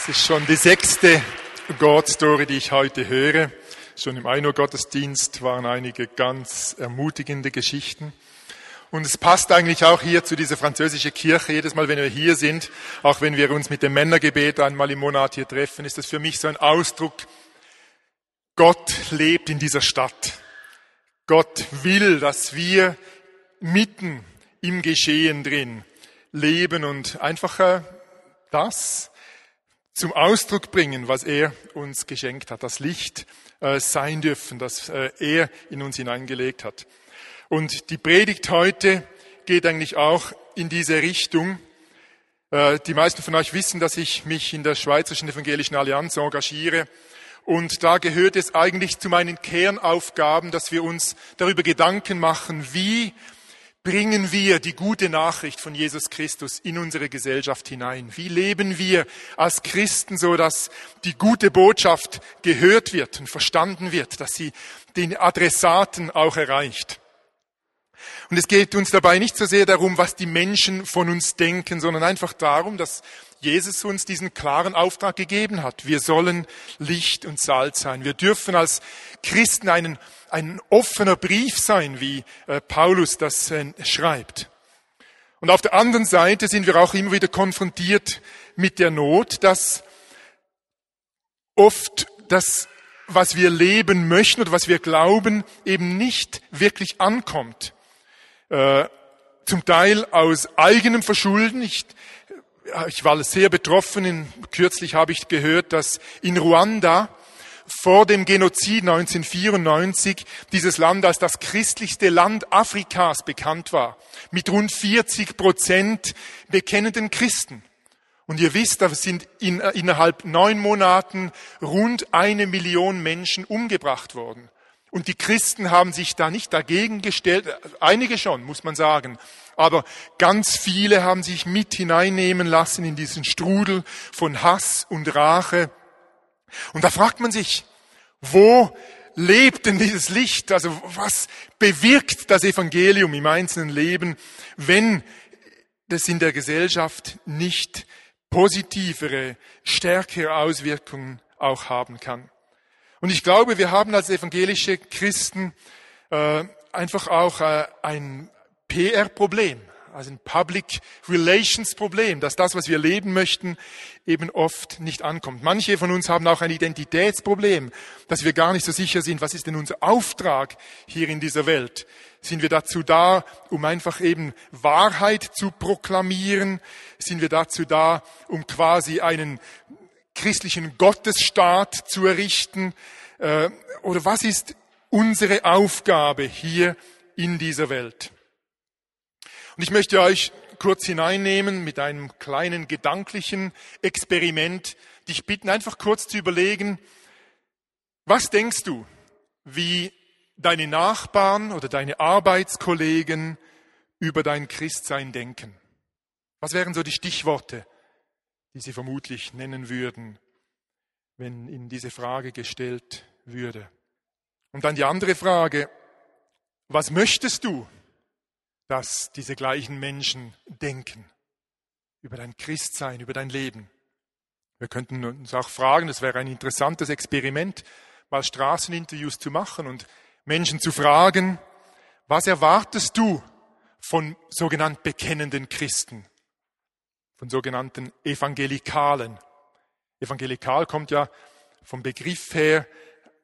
Es ist schon die sechste God-Story, die ich heute höre. Schon im Eino-Gottesdienst waren einige ganz ermutigende Geschichten. Und es passt eigentlich auch hier zu dieser französischen Kirche. Jedes Mal, wenn wir hier sind, auch wenn wir uns mit dem Männergebet einmal im Monat hier treffen, ist das für mich so ein Ausdruck, Gott lebt in dieser Stadt. Gott will, dass wir mitten im Geschehen drin leben und einfach äh, das zum Ausdruck bringen, was er uns geschenkt hat, das Licht äh, sein dürfen, das äh, er in uns hineingelegt hat. Und die Predigt heute geht eigentlich auch in diese Richtung. Äh, die meisten von euch wissen, dass ich mich in der Schweizerischen Evangelischen Allianz engagiere. Und da gehört es eigentlich zu meinen Kernaufgaben, dass wir uns darüber Gedanken machen, wie bringen wir die gute Nachricht von Jesus Christus in unsere Gesellschaft hinein? Wie leben wir als Christen so, dass die gute Botschaft gehört wird und verstanden wird, dass sie den Adressaten auch erreicht? Und es geht uns dabei nicht so sehr darum, was die Menschen von uns denken, sondern einfach darum, dass Jesus uns diesen klaren Auftrag gegeben hat. Wir sollen Licht und Salz sein. Wir dürfen als Christen einen, ein offener Brief sein, wie äh, Paulus das äh, schreibt. Und auf der anderen Seite sind wir auch immer wieder konfrontiert mit der Not, dass oft das, was wir leben möchten oder was wir glauben, eben nicht wirklich ankommt. Äh, zum Teil aus eigenem Verschulden. Ich ich war sehr betroffen. Kürzlich habe ich gehört, dass in Ruanda vor dem Genozid 1994 dieses Land als das christlichste Land Afrikas bekannt war, mit rund 40 Prozent bekennenden Christen. Und ihr wisst, da sind in, innerhalb neun Monaten rund eine Million Menschen umgebracht worden. Und die Christen haben sich da nicht dagegen gestellt, einige schon, muss man sagen, aber ganz viele haben sich mit hineinnehmen lassen in diesen Strudel von Hass und Rache. Und da fragt man sich, wo lebt denn dieses Licht? Also was bewirkt das Evangelium im einzelnen Leben, wenn das in der Gesellschaft nicht positivere, stärkere Auswirkungen auch haben kann? Und ich glaube, wir haben als evangelische Christen äh, einfach auch äh, ein, PR-Problem, also ein Public Relations Problem, dass das, was wir leben möchten, eben oft nicht ankommt. Manche von uns haben auch ein Identitätsproblem, dass wir gar nicht so sicher sind, was ist denn unser Auftrag hier in dieser Welt? Sind wir dazu da, um einfach eben Wahrheit zu proklamieren? Sind wir dazu da, um quasi einen christlichen Gottesstaat zu errichten? Äh, oder was ist unsere Aufgabe hier in dieser Welt? Und ich möchte euch kurz hineinnehmen mit einem kleinen gedanklichen Experiment, dich bitten, einfach kurz zu überlegen, was denkst du, wie deine Nachbarn oder deine Arbeitskollegen über dein Christsein denken? Was wären so die Stichworte, die sie vermutlich nennen würden, wenn ihnen diese Frage gestellt würde? Und dann die andere Frage, was möchtest du dass diese gleichen Menschen denken über dein Christsein, über dein Leben. Wir könnten uns auch fragen, das wäre ein interessantes Experiment, mal Straßeninterviews zu machen und Menschen zu fragen, was erwartest du von sogenannten bekennenden Christen, von sogenannten Evangelikalen? Evangelikal kommt ja vom Begriff her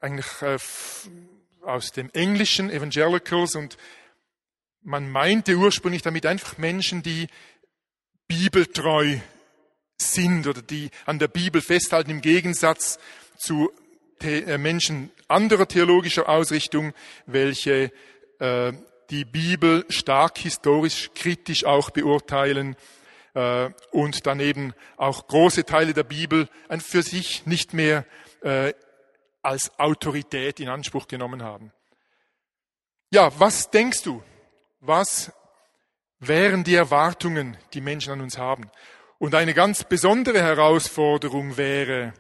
eigentlich äh, aus dem Englischen Evangelicals und man meinte ursprünglich damit einfach Menschen, die bibeltreu sind oder die an der Bibel festhalten im Gegensatz zu äh, Menschen anderer theologischer Ausrichtung, welche äh, die Bibel stark historisch kritisch auch beurteilen äh, und daneben auch große Teile der Bibel für sich nicht mehr äh, als Autorität in Anspruch genommen haben. Ja, was denkst du? Was wären die Erwartungen, die Menschen an uns haben. Und eine ganz besondere Herausforderung wäre,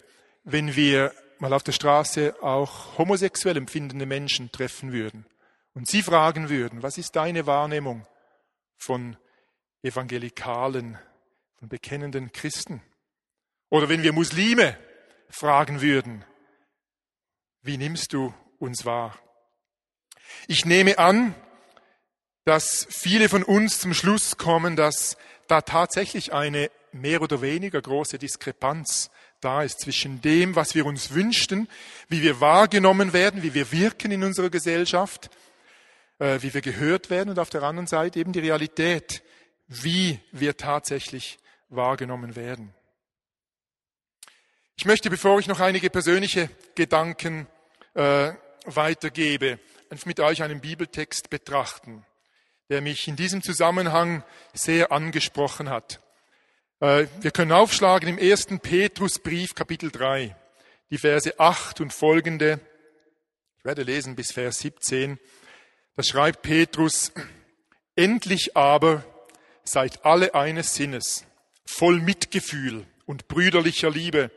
wenn wir mal auf der Straße auch homosexuell empfindende Menschen treffen würden und sie fragen würden, was ist deine Wahrnehmung von evangelikalen, von bekennenden Christen? Oder wenn wir Muslime fragen würden, wie nimmst du uns wahr? Ich nehme an, dass viele von uns zum Schluss kommen, dass da tatsächlich eine mehr oder weniger große Diskrepanz da ist zwischen dem, was wir uns wünschten, wie wir wahrgenommen werden, wie wir wirken in unserer Gesellschaft, äh, wie wir gehört werden und auf der anderen Seite eben die Realität, wie wir tatsächlich wahrgenommen werden. Ich möchte, bevor ich noch einige persönliche Gedanken äh, weitergebe, mit euch einen Bibeltext betrachten, der mich in diesem Zusammenhang sehr angesprochen hat. Äh, wir können aufschlagen im ersten Petrusbrief, Kapitel 3, die Verse 8 und folgende. Ich werde lesen bis Vers 17. Da schreibt Petrus, endlich aber seid alle eines Sinnes, voll Mitgefühl und brüderlicher Liebe,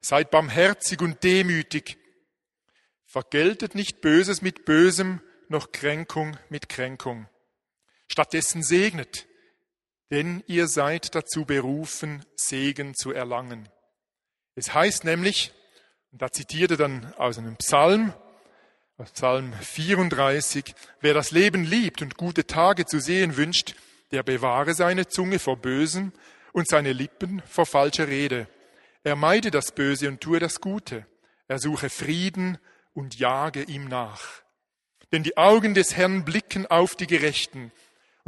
seid barmherzig und demütig, vergeltet nicht Böses mit Bösem, noch Kränkung mit Kränkung. Stattdessen segnet, denn ihr seid dazu berufen, Segen zu erlangen. Es heißt nämlich, und da zitiert er dann aus einem Psalm, Psalm 34, wer das Leben liebt und gute Tage zu sehen wünscht, der bewahre seine Zunge vor Bösen und seine Lippen vor falscher Rede. Er meide das Böse und tue das Gute. Er suche Frieden und jage ihm nach. Denn die Augen des Herrn blicken auf die Gerechten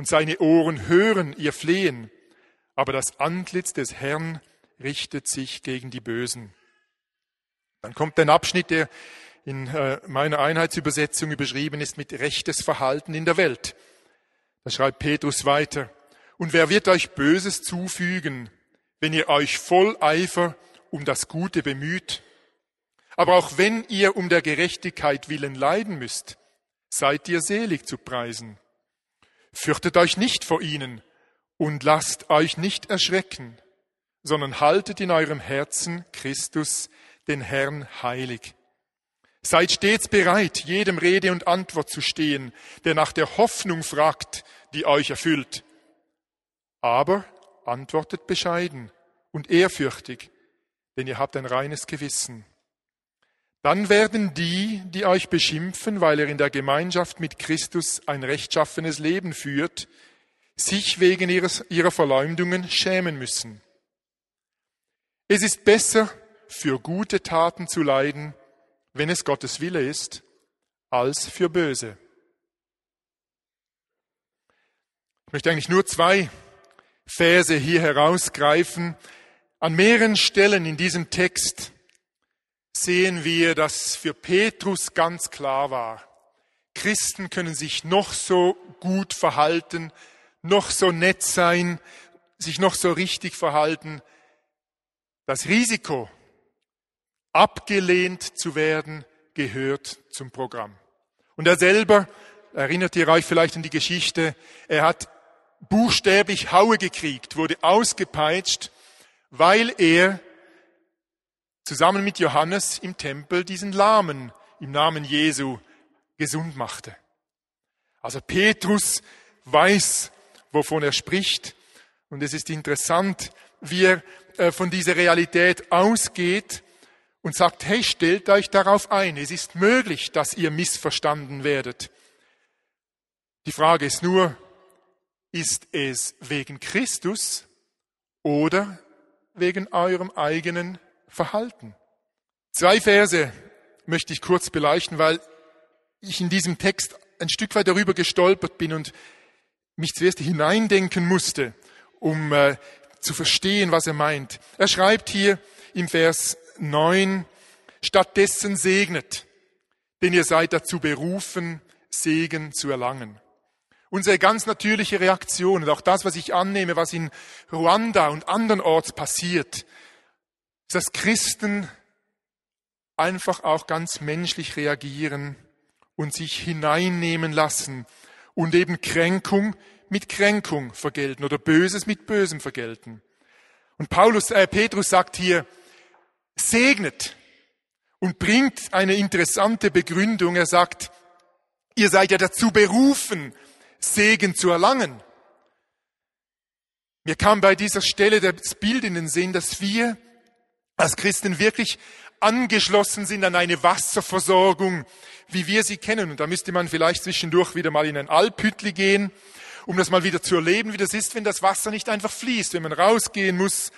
und seine Ohren hören ihr Flehen. Aber das Antlitz des Herrn richtet sich gegen die Bösen. Dann kommt ein Abschnitt, der in äh, meiner Einheitsübersetzung überschrieben ist mit rechtes Verhalten in der Welt. Da schreibt Petrus weiter. Und wer wird euch Böses zufügen, wenn ihr euch voll Eifer um das Gute bemüht? Aber auch wenn ihr um der Gerechtigkeit willen leiden müsst, seid ihr selig zu preisen. Fürchtet euch nicht vor ihnen und lasst euch nicht erschrecken, sondern haltet in eurem Herzen Christus, den Herrn, heilig. Seid stets bereit, jedem Rede und Antwort zu stehen, der nach der Hoffnung fragt, die euch erfüllt. Aber antwortet bescheiden und ehrfürchtig, denn ihr habt ein reines Gewissen. Dann werden die, die euch beschimpfen, weil ihr in der Gemeinschaft mit Christus ein rechtschaffenes Leben führt, sich wegen ihres, ihrer Verleumdungen schämen müssen. Es ist besser, für gute Taten zu leiden, wenn es Gottes Wille ist, als für böse. Ich möchte eigentlich nur zwei Verse hier herausgreifen. An mehreren Stellen in diesem Text sehen wir, dass für Petrus ganz klar war, Christen können sich noch so gut verhalten, noch so nett sein, sich noch so richtig verhalten. Das Risiko, abgelehnt zu werden, gehört zum Programm. Und er selber, erinnert ihr euch vielleicht an die Geschichte, er hat buchstäblich Haue gekriegt, wurde ausgepeitscht, weil er zusammen mit Johannes im Tempel diesen Lahmen im Namen Jesu gesund machte. Also Petrus weiß, wovon er spricht. Und es ist interessant, wie er äh, von dieser Realität ausgeht und sagt, hey, stellt euch darauf ein. Es ist möglich, dass ihr missverstanden werdet. Die Frage ist nur, ist es wegen Christus oder wegen eurem eigenen Verhalten. Zwei Verse möchte ich kurz beleuchten, weil ich in diesem Text ein Stück weit darüber gestolpert bin und mich zuerst hineindenken musste, um äh, zu verstehen, was er meint. Er schreibt hier im Vers 9, stattdessen segnet, denn ihr seid dazu berufen, Segen zu erlangen. Unsere ganz natürliche Reaktion und auch das, was ich annehme, was in Ruanda und andernorts passiert, dass Christen einfach auch ganz menschlich reagieren und sich hineinnehmen lassen und eben Kränkung mit Kränkung vergelten oder Böses mit Bösem vergelten. Und Paulus, äh, Petrus sagt hier, segnet und bringt eine interessante Begründung. Er sagt, ihr seid ja dazu berufen, Segen zu erlangen. Mir kam bei dieser Stelle das Bild in den Sinn, dass wir als Christen wirklich angeschlossen sind an eine Wasserversorgung, wie wir sie kennen. Und da müsste man vielleicht zwischendurch wieder mal in ein Alphütli gehen, um das mal wieder zu erleben, wie das ist, wenn das Wasser nicht einfach fließt, wenn man rausgehen muss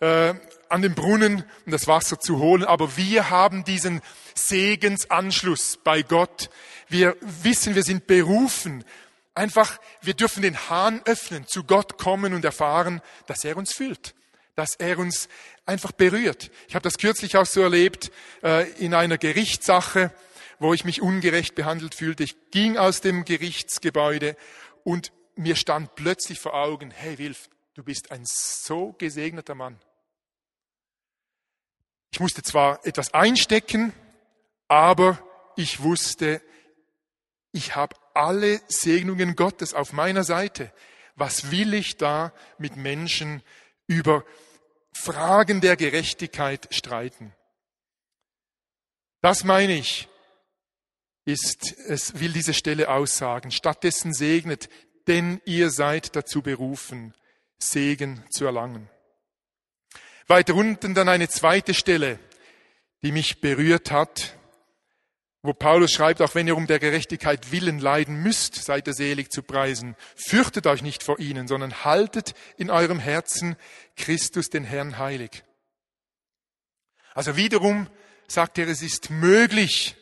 äh, an den Brunnen, um das Wasser zu holen. Aber wir haben diesen Segensanschluss bei Gott. Wir wissen, wir sind berufen. Einfach, wir dürfen den Hahn öffnen, zu Gott kommen und erfahren, dass er uns füllt dass er uns einfach berührt. Ich habe das kürzlich auch so erlebt äh, in einer Gerichtssache, wo ich mich ungerecht behandelt fühlte. Ich ging aus dem Gerichtsgebäude und mir stand plötzlich vor Augen, hey Wilf, du bist ein so gesegneter Mann. Ich musste zwar etwas einstecken, aber ich wusste, ich habe alle Segnungen Gottes auf meiner Seite. Was will ich da mit Menschen über Fragen der Gerechtigkeit streiten. Das meine ich, ist, es will diese Stelle aussagen. Stattdessen segnet, denn ihr seid dazu berufen, Segen zu erlangen. Weiter unten dann eine zweite Stelle, die mich berührt hat wo Paulus schreibt, auch wenn ihr um der Gerechtigkeit willen leiden müsst, seid ihr selig zu preisen. Fürchtet euch nicht vor ihnen, sondern haltet in eurem Herzen Christus den Herrn heilig. Also wiederum sagt er, es ist möglich,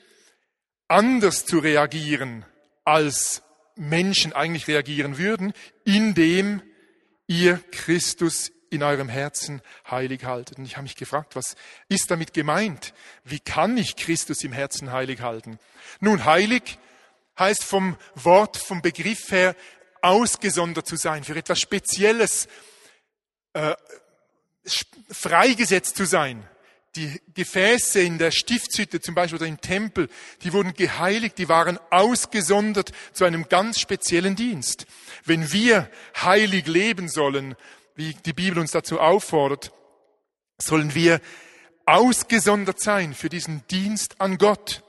anders zu reagieren, als Menschen eigentlich reagieren würden, indem ihr Christus in eurem Herzen heilig haltet. Und ich habe mich gefragt, was ist damit gemeint? Wie kann ich Christus im Herzen heilig halten? Nun, heilig heißt vom Wort, vom Begriff her, ausgesondert zu sein, für etwas Spezielles äh, freigesetzt zu sein. Die Gefäße in der Stiftshütte zum Beispiel oder im Tempel, die wurden geheiligt, die waren ausgesondert zu einem ganz speziellen Dienst. Wenn wir heilig leben sollen, wie die Bibel uns dazu auffordert, sollen wir ausgesondert sein für diesen Dienst an Gott.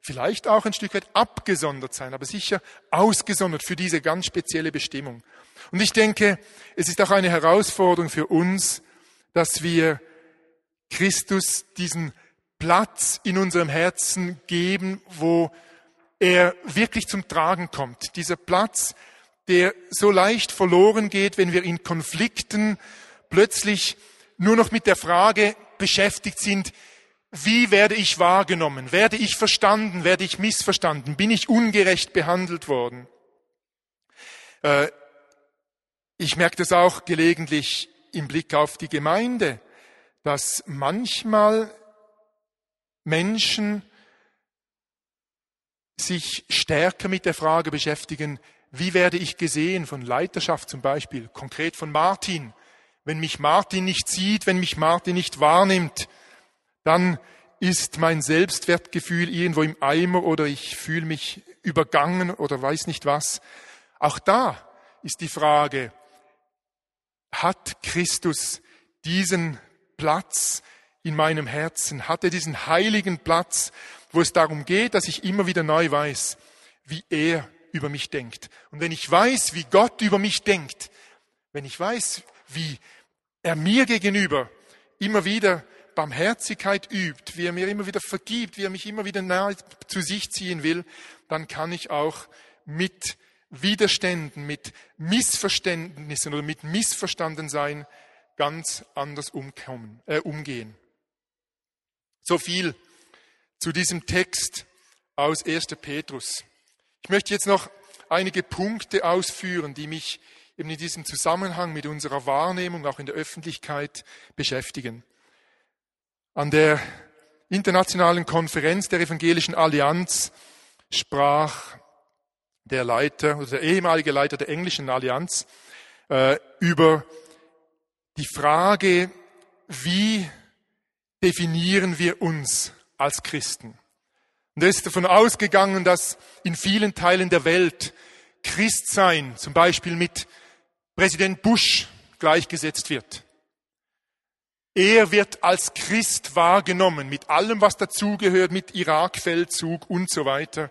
Vielleicht auch ein Stück weit abgesondert sein, aber sicher ausgesondert für diese ganz spezielle Bestimmung. Und ich denke, es ist auch eine Herausforderung für uns, dass wir Christus diesen Platz in unserem Herzen geben, wo er wirklich zum Tragen kommt. Dieser Platz, der so leicht verloren geht, wenn wir in Konflikten plötzlich nur noch mit der Frage beschäftigt sind, wie werde ich wahrgenommen? Werde ich verstanden? Werde ich missverstanden? Bin ich ungerecht behandelt worden? Äh, ich merke das auch gelegentlich im Blick auf die Gemeinde, dass manchmal Menschen sich stärker mit der Frage beschäftigen, wie werde ich gesehen von Leiterschaft zum Beispiel, konkret von Martin? Wenn mich Martin nicht sieht, wenn mich Martin nicht wahrnimmt, dann ist mein Selbstwertgefühl irgendwo im Eimer oder ich fühle mich übergangen oder weiß nicht was. Auch da ist die Frage, hat Christus diesen Platz in meinem Herzen? Hat er diesen heiligen Platz, wo es darum geht, dass ich immer wieder neu weiß, wie er über mich denkt. Und wenn ich weiß, wie Gott über mich denkt, wenn ich weiß, wie er mir gegenüber immer wieder Barmherzigkeit übt, wie er mir immer wieder vergibt, wie er mich immer wieder nahe zu sich ziehen will, dann kann ich auch mit Widerständen, mit Missverständnissen oder mit Missverstandensein ganz anders umkommen, äh, umgehen. So viel zu diesem Text aus 1. Petrus. Ich möchte jetzt noch einige Punkte ausführen, die mich eben in diesem Zusammenhang mit unserer Wahrnehmung auch in der Öffentlichkeit beschäftigen. An der internationalen Konferenz der Evangelischen Allianz sprach der Leiter oder der ehemalige Leiter der englischen Allianz äh, über die Frage, wie definieren wir uns als Christen? Und er ist davon ausgegangen, dass in vielen Teilen der Welt Christsein zum Beispiel mit Präsident Bush gleichgesetzt wird. Er wird als Christ wahrgenommen, mit allem, was dazugehört, mit Irakfeldzug und so weiter.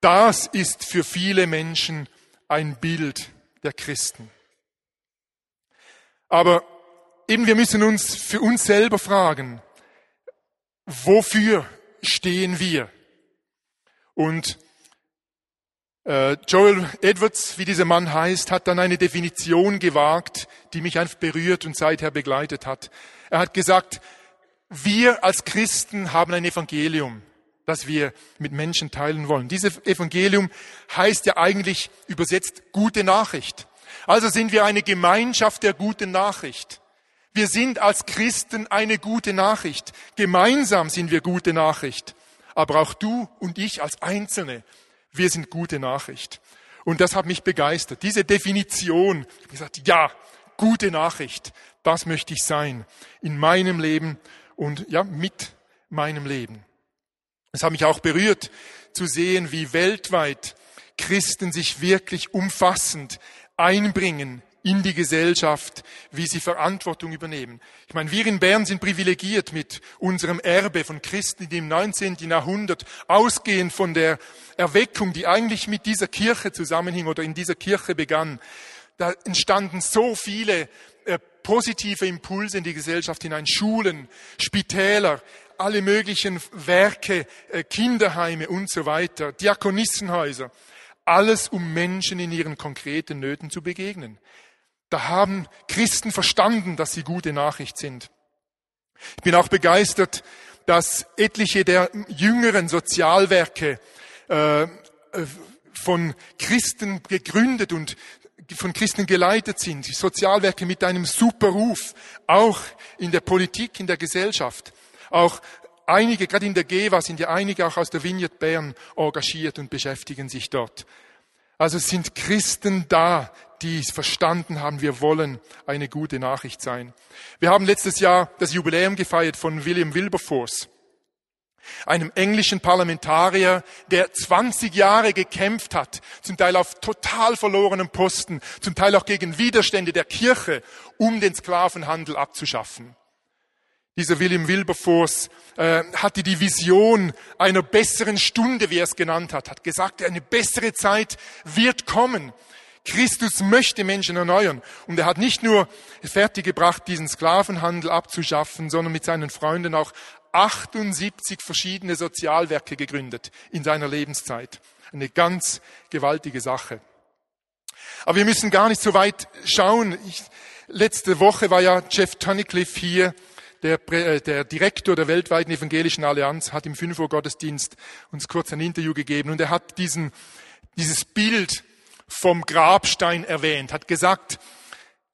Das ist für viele Menschen ein Bild der Christen. Aber eben wir müssen uns für uns selber fragen, wofür stehen wir? Und äh, Joel Edwards, wie dieser Mann heißt, hat dann eine Definition gewagt, die mich einfach berührt und seither begleitet hat. Er hat gesagt, wir als Christen haben ein Evangelium, das wir mit Menschen teilen wollen. Dieses Evangelium heißt ja eigentlich übersetzt gute Nachricht. Also sind wir eine Gemeinschaft der guten Nachricht. Wir sind als Christen eine gute Nachricht. Gemeinsam sind wir gute Nachricht. Aber auch du und ich als Einzelne wir sind gute Nachricht. Und das hat mich begeistert. Diese Definition, ich habe gesagt, ja, gute Nachricht, das möchte ich sein in meinem Leben und ja, mit meinem Leben. Es hat mich auch berührt zu sehen, wie weltweit Christen sich wirklich umfassend einbringen in die Gesellschaft, wie sie Verantwortung übernehmen. Ich meine, wir in Bern sind privilegiert mit unserem Erbe von Christen, die im 19. Jahrhundert ausgehend von der Erweckung, die eigentlich mit dieser Kirche zusammenhing oder in dieser Kirche begann, da entstanden so viele äh, positive Impulse in die Gesellschaft hinein, Schulen, Spitäler, alle möglichen Werke, äh, Kinderheime und so weiter, Diakonissenhäuser. Alles, um Menschen in ihren konkreten Nöten zu begegnen. Da haben Christen verstanden, dass sie gute Nachricht sind. Ich bin auch begeistert, dass etliche der jüngeren Sozialwerke äh, von Christen gegründet und von Christen geleitet sind. Sozialwerke mit einem super Ruf, auch in der Politik, in der Gesellschaft. Auch einige, gerade in der GEWA sind ja einige auch aus der Vineyard Bern engagiert und beschäftigen sich dort. Also sind Christen da, die es verstanden haben, wir wollen eine gute Nachricht sein. Wir haben letztes Jahr das Jubiläum gefeiert von William Wilberforce, einem englischen Parlamentarier, der 20 Jahre gekämpft hat, zum Teil auf total verlorenen Posten, zum Teil auch gegen Widerstände der Kirche, um den Sklavenhandel abzuschaffen. Dieser William Wilberforce äh, hatte die Vision einer besseren Stunde, wie er es genannt hat, hat gesagt, eine bessere Zeit wird kommen. Christus möchte Menschen erneuern. Und er hat nicht nur fertiggebracht, diesen Sklavenhandel abzuschaffen, sondern mit seinen Freunden auch 78 verschiedene Sozialwerke gegründet in seiner Lebenszeit. Eine ganz gewaltige Sache. Aber wir müssen gar nicht so weit schauen. Ich, letzte Woche war ja Jeff Tunnicliffe hier, der, äh, der Direktor der weltweiten evangelischen Allianz, hat im 5 Uhr Gottesdienst uns kurz ein Interview gegeben und er hat diesen, dieses Bild vom Grabstein erwähnt, hat gesagt,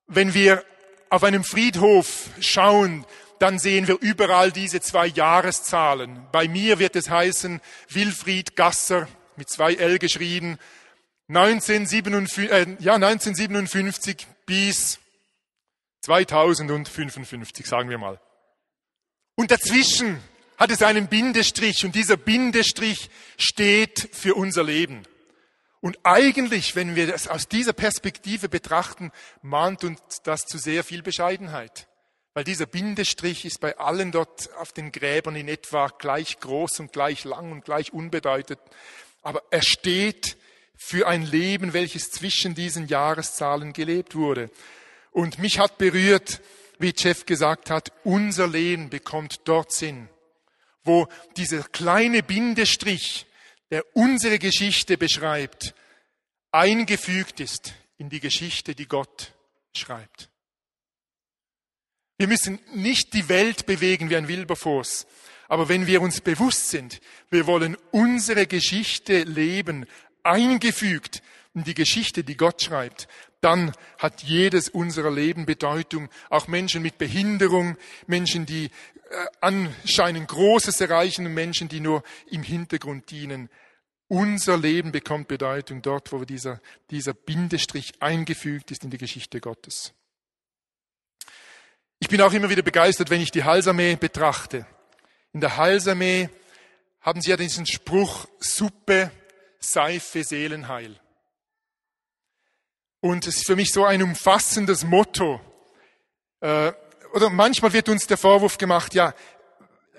wenn wir auf einem Friedhof schauen, dann sehen wir überall diese zwei Jahreszahlen. Bei mir wird es heißen Wilfried Gasser mit zwei L geschrieben, 1957, äh, ja, 1957 bis 2055, sagen wir mal. Und dazwischen hat es einen Bindestrich und dieser Bindestrich steht für unser Leben. Und eigentlich, wenn wir das aus dieser Perspektive betrachten, mahnt uns das zu sehr viel Bescheidenheit. Weil dieser Bindestrich ist bei allen dort auf den Gräbern in etwa gleich groß und gleich lang und gleich unbedeutend. Aber er steht für ein Leben, welches zwischen diesen Jahreszahlen gelebt wurde. Und mich hat berührt, wie Jeff gesagt hat, unser Leben bekommt dort Sinn, wo dieser kleine Bindestrich der unsere Geschichte beschreibt, eingefügt ist in die Geschichte, die Gott schreibt. Wir müssen nicht die Welt bewegen wie ein Wilberforce, aber wenn wir uns bewusst sind, wir wollen unsere Geschichte leben, eingefügt in die Geschichte, die Gott schreibt, dann hat jedes unserer Leben Bedeutung. Auch Menschen mit Behinderung, Menschen, die äh, anscheinend Großes erreichen und Menschen, die nur im Hintergrund dienen. Unser Leben bekommt Bedeutung dort, wo dieser, dieser Bindestrich eingefügt ist in die Geschichte Gottes. Ich bin auch immer wieder begeistert, wenn ich die Halsarmee betrachte. In der Halsarmee haben sie ja diesen Spruch Suppe, Seife, Seelenheil. Und es ist für mich so ein umfassendes Motto. Äh, oder manchmal wird uns der Vorwurf gemacht, ja,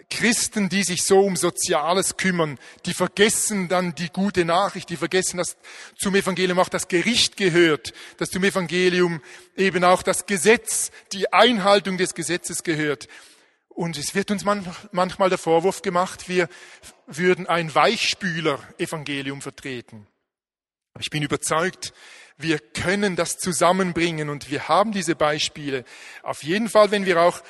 Christen, die sich so um Soziales kümmern, die vergessen dann die gute Nachricht, die vergessen, dass zum Evangelium auch das Gericht gehört, dass zum Evangelium eben auch das Gesetz, die Einhaltung des Gesetzes gehört. Und es wird uns manchmal der Vorwurf gemacht, wir würden ein Weichspüler-Evangelium vertreten. Ich bin überzeugt, wir können das zusammenbringen und wir haben diese Beispiele. Auf jeden Fall, wenn wir auch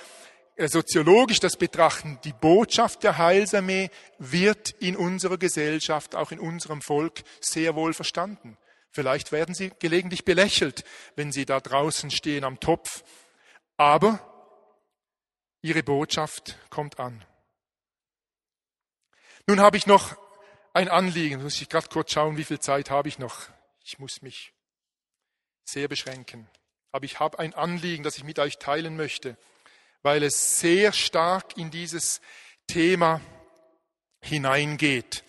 äh, soziologisch das betrachten, die Botschaft der Heilsarmee wird in unserer Gesellschaft, auch in unserem Volk sehr wohl verstanden. Vielleicht werden sie gelegentlich belächelt, wenn sie da draußen stehen am Topf. Aber ihre Botschaft kommt an. Nun habe ich noch ein Anliegen. Muss ich gerade kurz schauen, wie viel Zeit habe ich noch. Ich muss mich sehr beschränken. Aber ich habe ein Anliegen, das ich mit euch teilen möchte weil es sehr stark in dieses Thema hineingeht.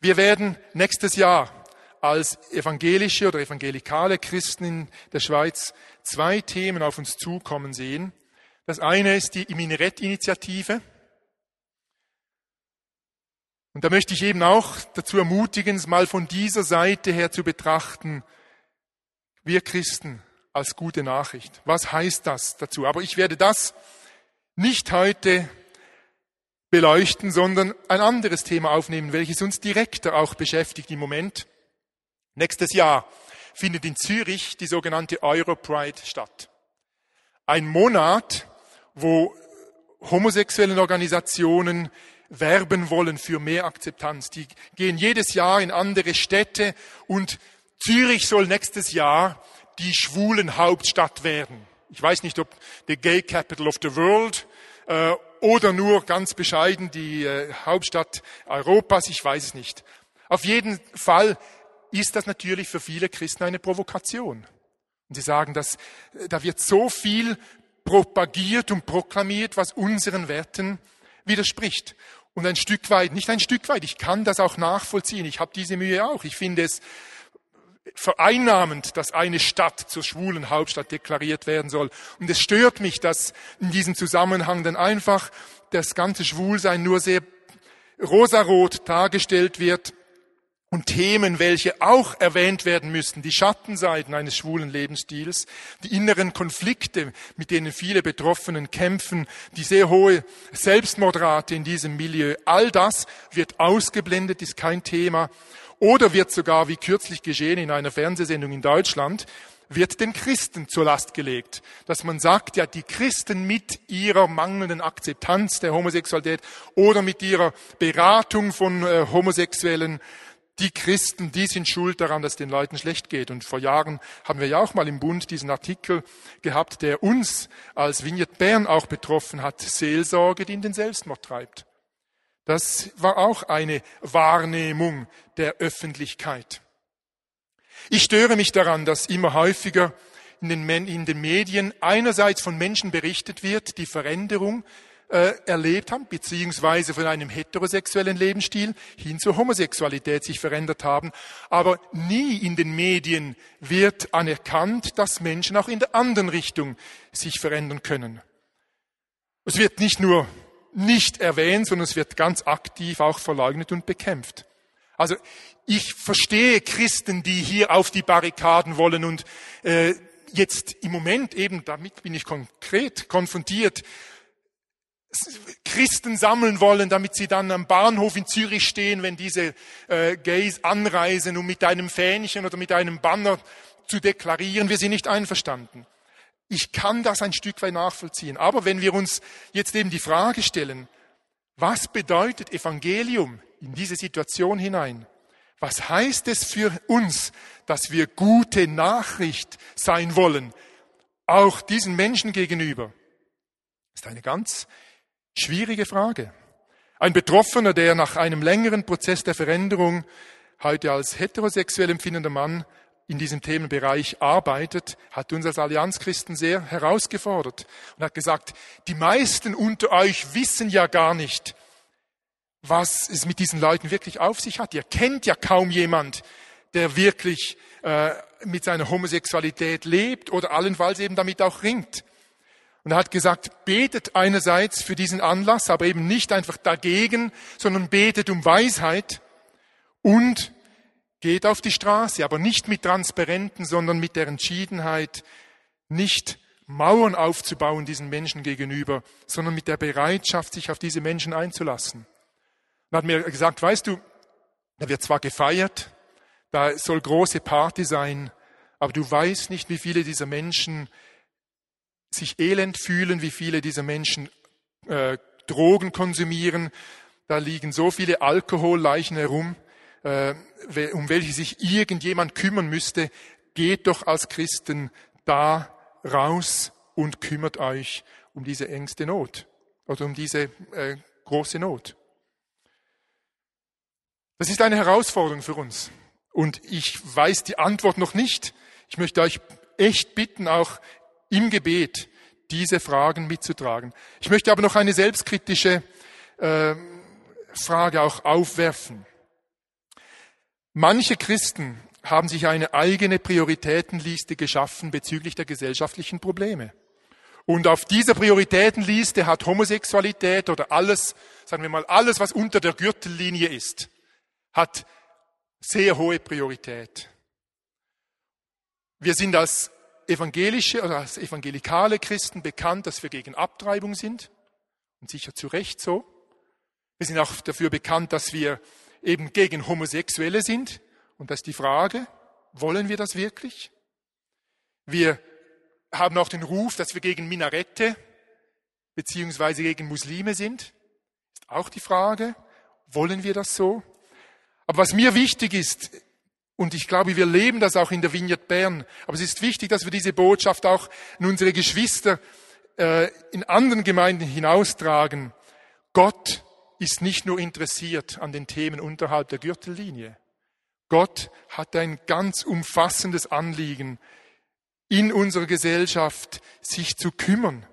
Wir werden nächstes Jahr als evangelische oder evangelikale Christen in der Schweiz zwei Themen auf uns zukommen sehen. Das eine ist die Minarett-Initiative. Und da möchte ich eben auch dazu ermutigen, es mal von dieser Seite her zu betrachten. Wir Christen als gute Nachricht. Was heißt das dazu? Aber ich werde das nicht heute beleuchten, sondern ein anderes Thema aufnehmen, welches uns direkter auch beschäftigt im Moment. Nächstes Jahr findet in Zürich die sogenannte Europride statt. Ein Monat, wo homosexuellen Organisationen werben wollen für mehr Akzeptanz. Die gehen jedes Jahr in andere Städte und Zürich soll nächstes Jahr die schwulen Hauptstadt werden. Ich weiß nicht, ob the Gay Capital of the World äh, oder nur ganz bescheiden die äh, Hauptstadt Europas, ich weiß es nicht. Auf jeden Fall ist das natürlich für viele Christen eine Provokation. Und sie sagen, dass äh, da wird so viel propagiert und proklamiert, was unseren Werten widerspricht. Und ein Stück weit, nicht ein Stück weit, ich kann das auch nachvollziehen. Ich habe diese Mühe auch. Ich finde es vereinnahmend, dass eine Stadt zur schwulen Hauptstadt deklariert werden soll. Und es stört mich, dass in diesem Zusammenhang dann einfach das ganze Schwulsein nur sehr rosarot dargestellt wird und Themen, welche auch erwähnt werden müssten, die Schattenseiten eines schwulen Lebensstils, die inneren Konflikte, mit denen viele Betroffenen kämpfen, die sehr hohe Selbstmordrate in diesem Milieu, all das wird ausgeblendet, ist kein Thema. Oder wird sogar, wie kürzlich geschehen in einer Fernsehsendung in Deutschland, wird den Christen zur Last gelegt. Dass man sagt, ja, die Christen mit ihrer mangelnden Akzeptanz der Homosexualität oder mit ihrer Beratung von äh, Homosexuellen, die Christen, die sind schuld daran, dass den Leuten schlecht geht. Und vor Jahren haben wir ja auch mal im Bund diesen Artikel gehabt, der uns als Vignette Bern auch betroffen hat, Seelsorge, die in den Selbstmord treibt. Das war auch eine Wahrnehmung der Öffentlichkeit. Ich störe mich daran, dass immer häufiger in den, in den Medien einerseits von Menschen berichtet wird, die Veränderung äh, erlebt haben, beziehungsweise von einem heterosexuellen Lebensstil hin zur Homosexualität sich verändert haben. Aber nie in den Medien wird anerkannt, dass Menschen auch in der anderen Richtung sich verändern können. Es wird nicht nur nicht erwähnt, sondern es wird ganz aktiv auch verleugnet und bekämpft. Also ich verstehe Christen, die hier auf die Barrikaden wollen und äh, jetzt im Moment eben, damit bin ich konkret konfrontiert, Christen sammeln wollen, damit sie dann am Bahnhof in Zürich stehen, wenn diese äh, Gays anreisen, um mit einem Fähnchen oder mit einem Banner zu deklarieren, wir sind nicht einverstanden. Ich kann das ein Stück weit nachvollziehen. Aber wenn wir uns jetzt eben die Frage stellen, was bedeutet Evangelium in diese Situation hinein? Was heißt es für uns, dass wir gute Nachricht sein wollen, auch diesen Menschen gegenüber? Das ist eine ganz schwierige Frage. Ein Betroffener, der nach einem längeren Prozess der Veränderung heute als heterosexuell empfindender Mann in diesem Themenbereich arbeitet, hat uns als Allianzchristen sehr herausgefordert und hat gesagt, die meisten unter euch wissen ja gar nicht, was es mit diesen Leuten wirklich auf sich hat. Ihr kennt ja kaum jemand, der wirklich äh, mit seiner Homosexualität lebt oder allenfalls eben damit auch ringt. Und er hat gesagt, betet einerseits für diesen Anlass, aber eben nicht einfach dagegen, sondern betet um Weisheit und geht auf die Straße, aber nicht mit Transparenten, sondern mit der Entschiedenheit, nicht Mauern aufzubauen diesen Menschen gegenüber, sondern mit der Bereitschaft, sich auf diese Menschen einzulassen. Und hat mir gesagt, weißt du, da wird zwar gefeiert, da soll große Party sein, aber du weißt nicht, wie viele dieser Menschen sich elend fühlen, wie viele dieser Menschen äh, Drogen konsumieren. Da liegen so viele Alkoholleichen herum, um welche sich irgendjemand kümmern müsste. Geht doch als Christen da raus und kümmert euch um diese engste Not oder um diese äh, große Not. Das ist eine Herausforderung für uns. Und ich weiß die Antwort noch nicht. Ich möchte euch echt bitten, auch im Gebet diese Fragen mitzutragen. Ich möchte aber noch eine selbstkritische äh, Frage auch aufwerfen. Manche Christen haben sich eine eigene Prioritätenliste geschaffen bezüglich der gesellschaftlichen Probleme. Und auf dieser Prioritätenliste hat Homosexualität oder alles, sagen wir mal, alles, was unter der Gürtellinie ist, hat sehr hohe Priorität. Wir sind als evangelische oder als evangelikale Christen bekannt, dass wir gegen Abtreibung sind und sicher zu Recht so. Wir sind auch dafür bekannt, dass wir eben gegen Homosexuelle sind und das ist die Frage, wollen wir das wirklich? Wir haben auch den Ruf, dass wir gegen Minarette beziehungsweise gegen Muslime sind. Ist auch die Frage, wollen wir das so? Aber was mir wichtig ist, und ich glaube, wir leben das auch in der Vineyard Bern, aber es ist wichtig, dass wir diese Botschaft auch in unsere Geschwister äh, in anderen Gemeinden hinaustragen. Gott ist nicht nur interessiert an den Themen unterhalb der Gürtellinie. Gott hat ein ganz umfassendes Anliegen, in unserer Gesellschaft sich zu kümmern.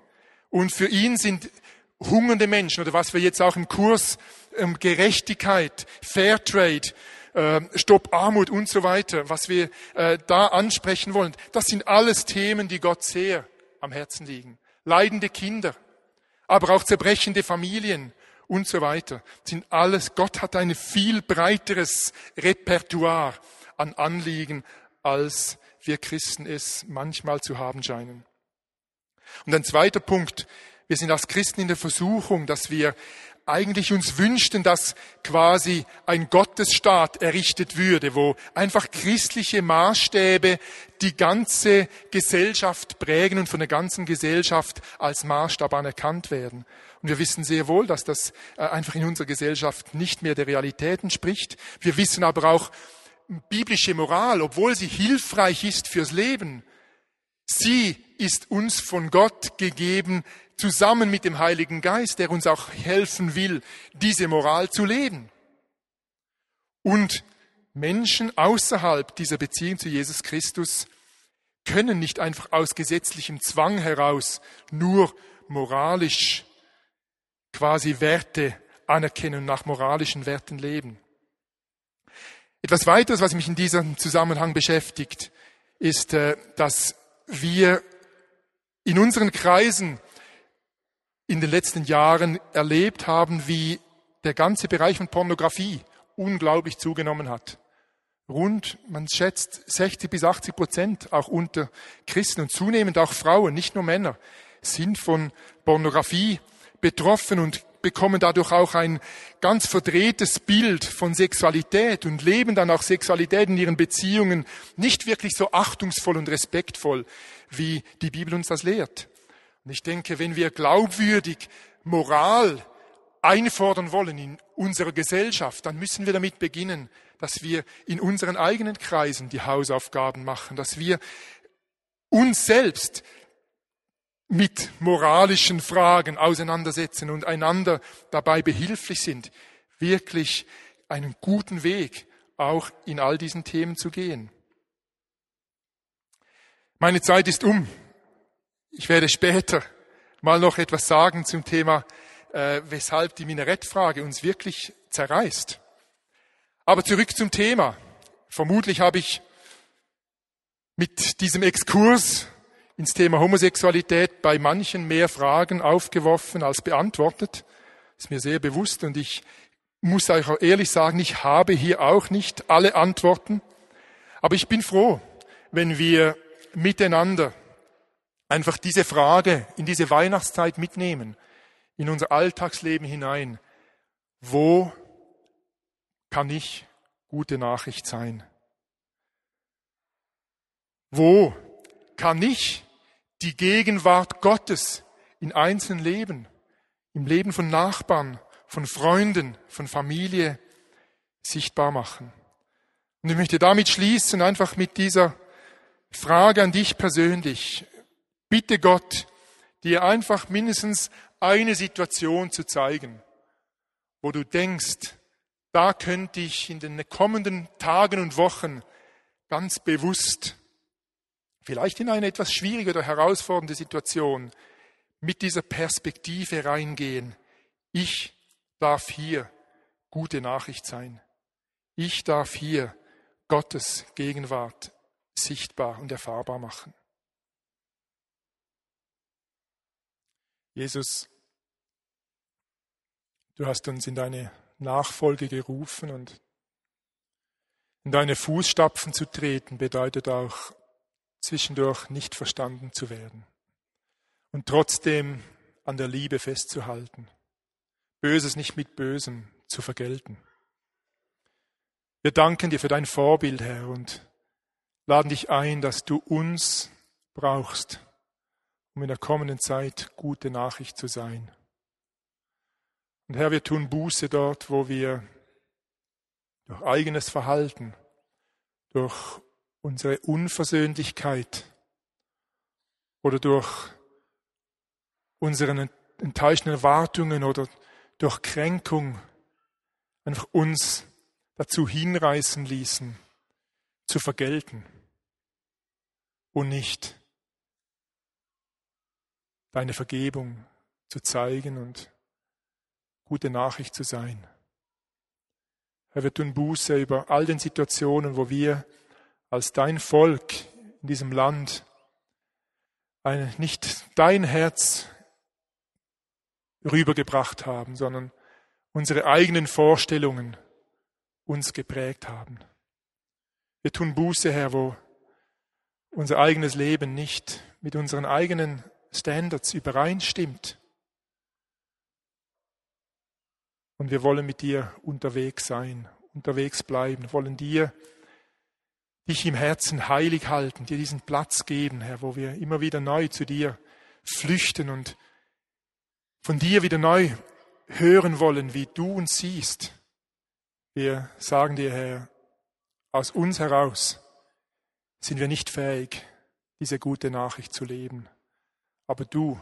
Und für ihn sind hungernde Menschen oder was wir jetzt auch im Kurs ähm, Gerechtigkeit, Fairtrade, äh, Stopp Armut und so weiter, was wir äh, da ansprechen wollen, das sind alles Themen, die Gott sehr am Herzen liegen. Leidende Kinder, aber auch zerbrechende Familien, und so weiter. Sind alles, Gott hat ein viel breiteres Repertoire an Anliegen, als wir Christen es manchmal zu haben scheinen. Und ein zweiter Punkt, wir sind als Christen in der Versuchung, dass wir eigentlich uns wünschten, dass quasi ein Gottesstaat errichtet würde, wo einfach christliche Maßstäbe die ganze Gesellschaft prägen und von der ganzen Gesellschaft als Maßstab anerkannt werden. Und wir wissen sehr wohl, dass das äh, einfach in unserer Gesellschaft nicht mehr der Realität entspricht. Wir wissen aber auch, biblische Moral, obwohl sie hilfreich ist fürs Leben, sie ist uns von Gott gegeben, zusammen mit dem Heiligen Geist, der uns auch helfen will, diese Moral zu leben. Und Menschen außerhalb dieser Beziehung zu Jesus Christus können nicht einfach aus gesetzlichem Zwang heraus nur moralisch quasi Werte anerkennen und nach moralischen Werten leben. Etwas weiteres, was mich in diesem Zusammenhang beschäftigt, ist, äh, dass wir in unseren Kreisen in den letzten Jahren erlebt haben, wie der ganze Bereich von Pornografie unglaublich zugenommen hat. Rund, man schätzt 60 bis 80 Prozent auch unter Christen und zunehmend auch Frauen, nicht nur Männer, sind von Pornografie betroffen und bekommen dadurch auch ein ganz verdrehtes Bild von Sexualität und leben dann auch Sexualität in ihren Beziehungen nicht wirklich so achtungsvoll und respektvoll, wie die Bibel uns das lehrt. Und ich denke, wenn wir glaubwürdig Moral einfordern wollen in unserer Gesellschaft, dann müssen wir damit beginnen, dass wir in unseren eigenen Kreisen die Hausaufgaben machen, dass wir uns selbst mit moralischen Fragen auseinandersetzen und einander dabei behilflich sind, wirklich einen guten Weg auch in all diesen Themen zu gehen. Meine Zeit ist um. Ich werde später mal noch etwas sagen zum Thema, äh, weshalb die Minarettfrage uns wirklich zerreißt. Aber zurück zum Thema. Vermutlich habe ich mit diesem Exkurs ins Thema Homosexualität bei manchen mehr Fragen aufgeworfen als beantwortet. Ist mir sehr bewusst und ich muss euch auch ehrlich sagen, ich habe hier auch nicht alle Antworten. Aber ich bin froh, wenn wir miteinander einfach diese Frage in diese Weihnachtszeit mitnehmen, in unser Alltagsleben hinein. Wo kann ich gute Nachricht sein? Wo kann ich die Gegenwart Gottes in einzelnen Leben, im Leben von Nachbarn, von Freunden, von Familie sichtbar machen? Und ich möchte damit schließen, einfach mit dieser Frage an dich persönlich. Bitte Gott, dir einfach mindestens eine Situation zu zeigen, wo du denkst, da könnte ich in den kommenden Tagen und Wochen ganz bewusst, vielleicht in eine etwas schwierige oder herausfordernde Situation, mit dieser Perspektive reingehen. Ich darf hier gute Nachricht sein. Ich darf hier Gottes Gegenwart sichtbar und erfahrbar machen. Jesus, du hast uns in deine Nachfolge gerufen und in deine Fußstapfen zu treten bedeutet auch zwischendurch nicht verstanden zu werden und trotzdem an der Liebe festzuhalten, Böses nicht mit Bösem zu vergelten. Wir danken dir für dein Vorbild, Herr, und laden dich ein, dass du uns brauchst, um in der kommenden Zeit gute Nachricht zu sein. Und Herr, wir tun Buße dort, wo wir durch eigenes Verhalten, durch unsere Unversöhnlichkeit oder durch unsere enttäuschten Erwartungen oder durch Kränkung einfach uns dazu hinreißen ließen, zu vergelten und nicht deine Vergebung zu zeigen und gute Nachricht zu sein. Herr, wir tun Buße über all den Situationen, wo wir als dein Volk in diesem Land ein, nicht dein Herz rübergebracht haben, sondern unsere eigenen Vorstellungen uns geprägt haben. Wir tun Buße, Herr, wo unser eigenes Leben nicht mit unseren eigenen Standards übereinstimmt. Und wir wollen mit dir unterwegs sein, unterwegs bleiben, wollen dir dich im Herzen heilig halten, dir diesen Platz geben, Herr, wo wir immer wieder neu zu dir flüchten und von dir wieder neu hören wollen, wie du uns siehst. Wir sagen dir, Herr, aus uns heraus sind wir nicht fähig, diese gute Nachricht zu leben aber du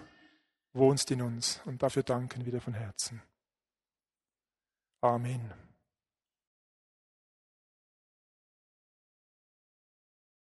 wohnst in uns und dafür danken wir dir von Herzen. Amen.